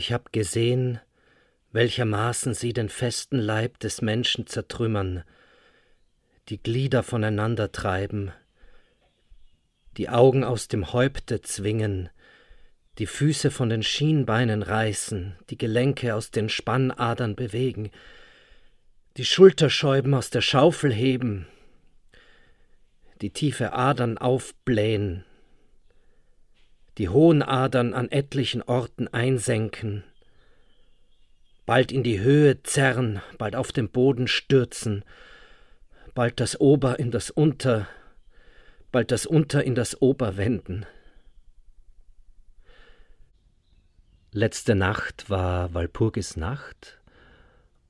Ich hab gesehen, welchermaßen sie den festen Leib des Menschen zertrümmern, die Glieder voneinander treiben, die Augen aus dem Häupte zwingen, die Füße von den Schienbeinen reißen, die Gelenke aus den Spannadern bewegen, die Schulterscheiben aus der Schaufel heben, die tiefe Adern aufblähen, die hohen Adern an etlichen Orten einsenken, bald in die Höhe zerren, bald auf den Boden stürzen, bald das Ober in das Unter, bald das Unter in das Ober wenden. Letzte Nacht war Walpurgis Nacht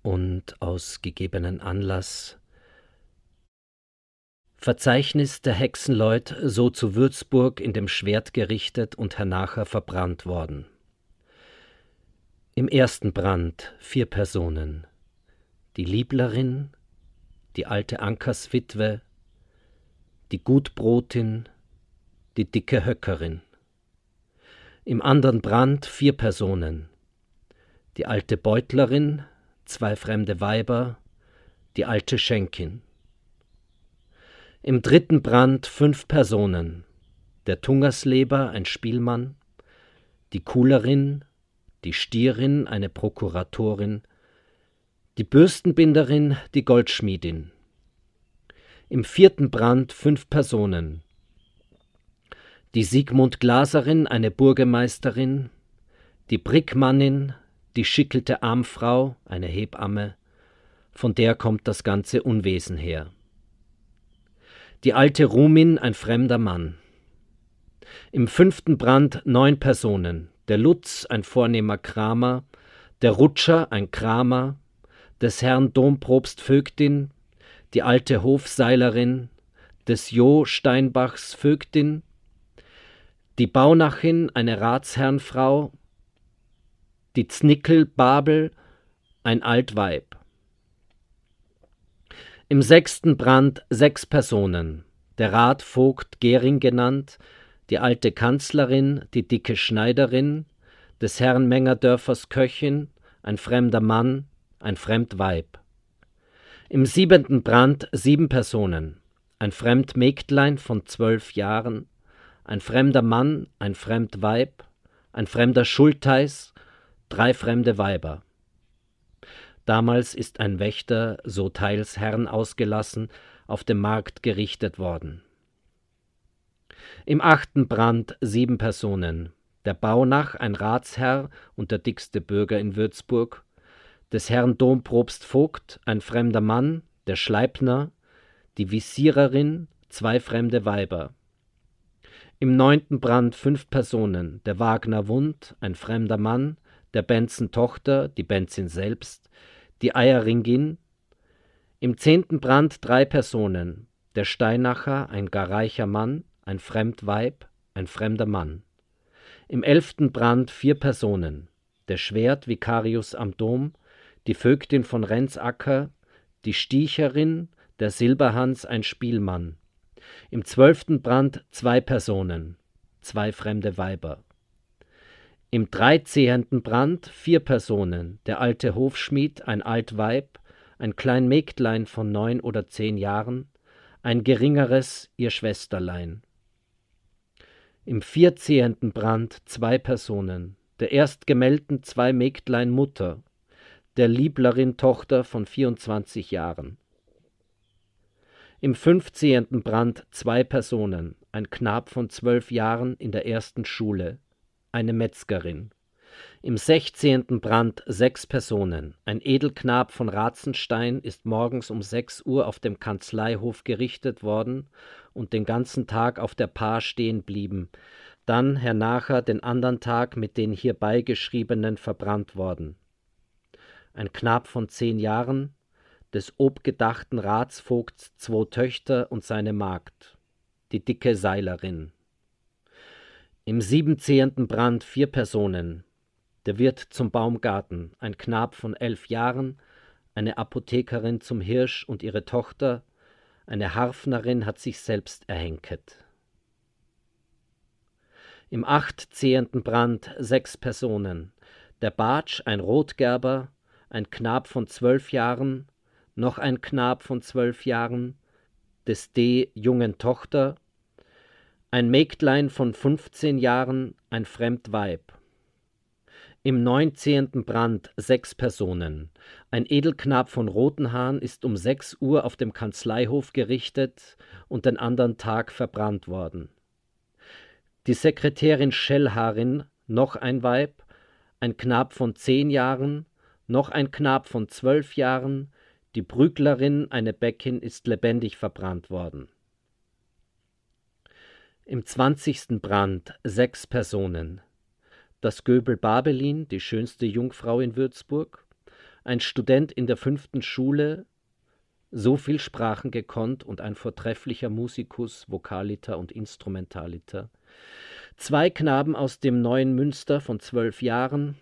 und aus gegebenen Anlass Verzeichnis der Hexenleut so zu Würzburg in dem Schwert gerichtet und hernacher verbrannt worden. Im ersten Brand vier Personen, die Lieblerin, die alte Ankerswitwe, die Gutbrotin, die dicke Höckerin. Im anderen Brand vier Personen, die alte Beutlerin, zwei fremde Weiber, die alte Schenkin. Im dritten Brand fünf Personen, der Tungersleber, ein Spielmann, die Kuhlerin, die Stierin, eine Prokuratorin, die Bürstenbinderin, die Goldschmiedin. Im vierten Brand fünf Personen, die Sigmund Glaserin, eine Burgemeisterin, die Brickmannin, die schickelte Armfrau, eine Hebamme, von der kommt das ganze Unwesen her die alte Rumin ein fremder Mann. Im fünften Brand neun Personen, der Lutz ein vornehmer Kramer, der Rutscher ein Kramer, des Herrn Domprobst Vögtin, die alte Hofseilerin, des Jo Steinbachs Vögtin, die Baunachin eine Ratsherrnfrau, die Znickel Babel ein alt Weib. Im sechsten Brand sechs Personen, der Rat Vogt Gering genannt, die alte Kanzlerin, die dicke Schneiderin, des Herrn Mengerdörfers Köchin, ein fremder Mann, ein fremd Weib. Im siebenten Brand sieben Personen, ein fremd Mägdlein von zwölf Jahren, ein fremder Mann, ein fremd Weib, ein fremder Schultheiß, drei fremde Weiber. Damals ist ein Wächter, so teils Herrn ausgelassen, auf dem Markt gerichtet worden. Im achten Brand sieben Personen, der Baunach, ein Ratsherr und der dickste Bürger in Würzburg, des Herrn Domprobst Vogt, ein fremder Mann, der Schleipner, die Visiererin, zwei fremde Weiber. Im neunten Brand fünf Personen, der Wagner Wund, ein fremder Mann, der Benzen Tochter, die Benzin selbst, die Eierringin, im zehnten Brand drei Personen, der Steinacher, ein gar reicher Mann, ein Fremdweib, ein fremder Mann. Im elften Brand vier Personen, der Schwert Vicarius am Dom, die Vögtin von Renzacker, die Stiecherin, der Silberhans ein Spielmann. Im zwölften Brand zwei Personen, zwei fremde Weiber. Im dreizehnten Brand vier Personen, der alte Hofschmied, ein alt Weib, ein klein Mägdlein von neun oder zehn Jahren, ein geringeres ihr Schwesterlein. Im vierzehnten Brand zwei Personen, der erstgemeldten zwei Mägdlein Mutter, der Lieblerin Tochter von vierundzwanzig Jahren. Im fünfzehnten Brand zwei Personen, ein Knab von zwölf Jahren in der ersten Schule, eine Metzgerin. Im sechzehnten Brand sechs Personen. Ein Edelknab von Ratzenstein ist morgens um sechs Uhr auf dem Kanzleihof gerichtet worden und den ganzen Tag auf der Paar stehen blieben, dann hernacher den andern Tag mit den hierbei geschriebenen verbrannt worden. Ein Knab von zehn Jahren, des obgedachten Ratsvogts zwei Töchter und seine Magd, die dicke Seilerin. Im siebenzehnten Brand vier Personen. Der Wirt zum Baumgarten, ein Knab von elf Jahren, eine Apothekerin zum Hirsch und ihre Tochter, eine Harfnerin hat sich selbst erhenket. Im achtzehnten Brand sechs Personen. der Bartsch ein Rotgerber, ein Knab von zwölf Jahren, noch ein Knab von zwölf Jahren, des D. jungen Tochter, ein Mägdlein von fünfzehn Jahren, ein fremd Weib. Im neunzehnten Brand sechs Personen. Ein Edelknab von Rotenhahn ist um sechs Uhr auf dem Kanzleihof gerichtet und den anderen Tag verbrannt worden. Die Sekretärin Schellharin, noch ein Weib, ein Knab von zehn Jahren, noch ein Knab von zwölf Jahren, die Brüglerin, eine Bäckin, ist lebendig verbrannt worden. Im zwanzigsten Brand sechs Personen. Das Göbel Babelin, die schönste Jungfrau in Würzburg, ein Student in der fünften Schule, so viel Sprachen gekonnt und ein vortrefflicher Musikus, Vokaliter und Instrumentaliter, zwei Knaben aus dem neuen Münster von zwölf Jahren,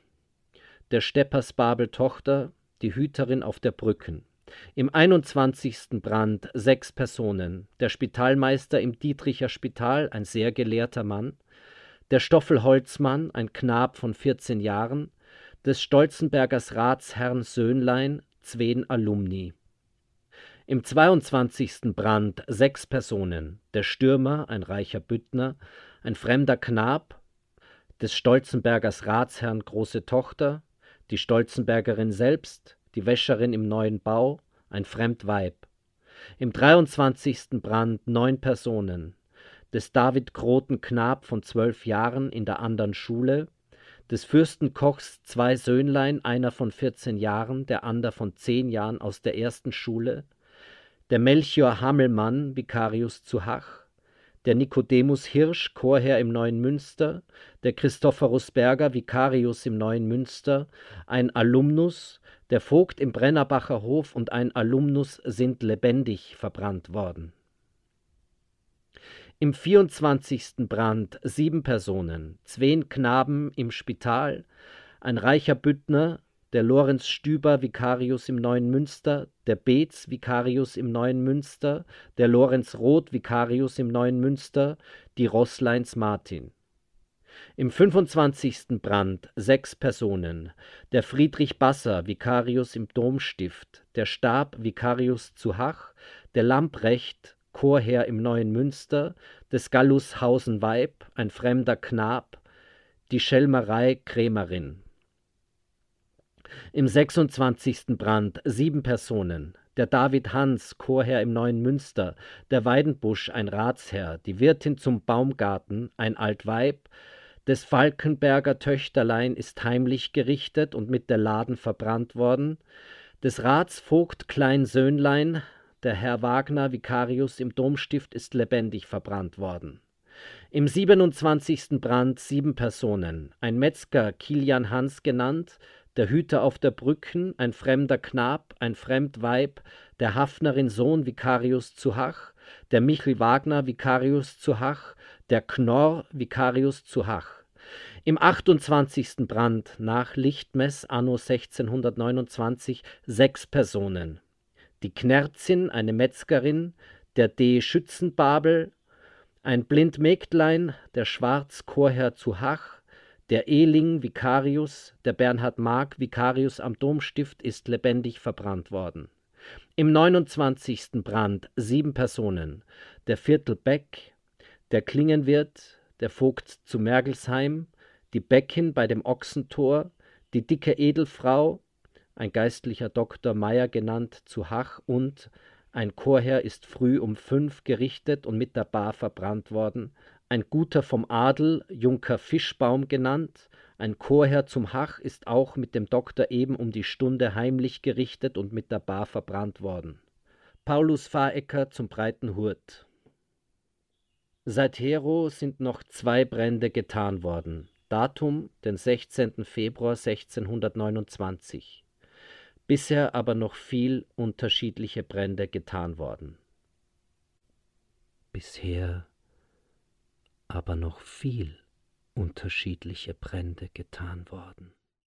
der Steppers Babel Tochter, die Hüterin auf der Brücken. Im 21. Brand sechs Personen, der Spitalmeister im Dietricher Spital, ein sehr gelehrter Mann, der Stoffel Holzmann, ein Knab von 14 Jahren, des Stolzenbergers Ratsherrn Söhnlein, zween Alumni. Im 22. Brand sechs Personen, der Stürmer, ein reicher Büttner, ein fremder Knab, des Stolzenbergers Ratsherrn große Tochter, die Stolzenbergerin selbst, die Wäscherin im neuen Bau, ein fremd Weib. Im 23. Brand neun Personen, des David Kroten Knab von zwölf Jahren in der andern Schule, des Fürstenkochs zwei Söhnlein, einer von vierzehn Jahren, der ander von zehn Jahren aus der ersten Schule, der Melchior Hammelmann, Vicarius zu Hach, der Nikodemus Hirsch, Chorherr im Neuen Münster, der Christophorus Berger, Vicarius im Neuen Münster, ein Alumnus, der Vogt im Brennerbacher Hof und ein Alumnus sind lebendig verbrannt worden. Im 24. Brand sieben Personen, zween Knaben im Spital, ein reicher Büttner, der Lorenz Stüber Vicarius im Neuen Münster, der Beetz Vicarius im Neuen Münster, der Lorenz Roth Vicarius im Neuen Münster, die Rossleins Martin. Im 25. Brand sechs Personen, der Friedrich Basser Vicarius im Domstift, der Stab Vicarius zu Hach, der Lamprecht Chorherr im Neuen Münster, des Gallus Hausen-Weib, ein fremder Knab, die Schelmerei Krämerin. Im 26. Brand sieben Personen, der David Hans, Chorherr im Neuen Münster, der Weidenbusch, ein Ratsherr, die Wirtin zum Baumgarten, ein Altweib, des Falkenberger Töchterlein ist heimlich gerichtet und mit der Laden verbrannt worden, des Ratsvogt Klein Söhnlein, der Herr Wagner, Vicarius im Domstift, ist lebendig verbrannt worden. Im 27. Brand sieben Personen, ein Metzger, Kilian Hans genannt, der Hüter auf der Brücken, ein fremder Knab, ein fremd Weib, der Hafnerin Sohn Vicarius zu Hach, der Michel Wagner Vicarius zu Hach, der Knorr Vicarius zu Hach. Im 28. Brand nach Lichtmess anno 1629 sechs Personen, die Knerzin, eine Metzgerin, der D. Schützenbabel, ein Blindmägdlein, der Schwarzchorherr zu Hach, der Ehling Vicarius, der Bernhard Mark Vicarius am Domstift ist lebendig verbrannt worden. Im 29. Brand sieben Personen, der Viertel Beck, der Klingenwirt, der Vogt zu Mergelsheim, die Bäckin bei dem Ochsentor, die dicke Edelfrau, ein geistlicher Doktor Meyer genannt, zu Hach und ein Chorherr ist früh um fünf gerichtet und mit der Bar verbrannt worden, ein Guter vom Adel, Junker Fischbaum genannt, ein Chorherr zum Hach ist auch mit dem Doktor eben um die Stunde heimlich gerichtet und mit der Bar verbrannt worden. Paulus Fahrecker zum breiten Hurt. Seit Hero sind noch zwei Brände getan worden. Datum den 16. Februar 1629 bisher aber noch viel unterschiedliche Brände getan worden. Bisher aber noch viel unterschiedliche Brände getan worden.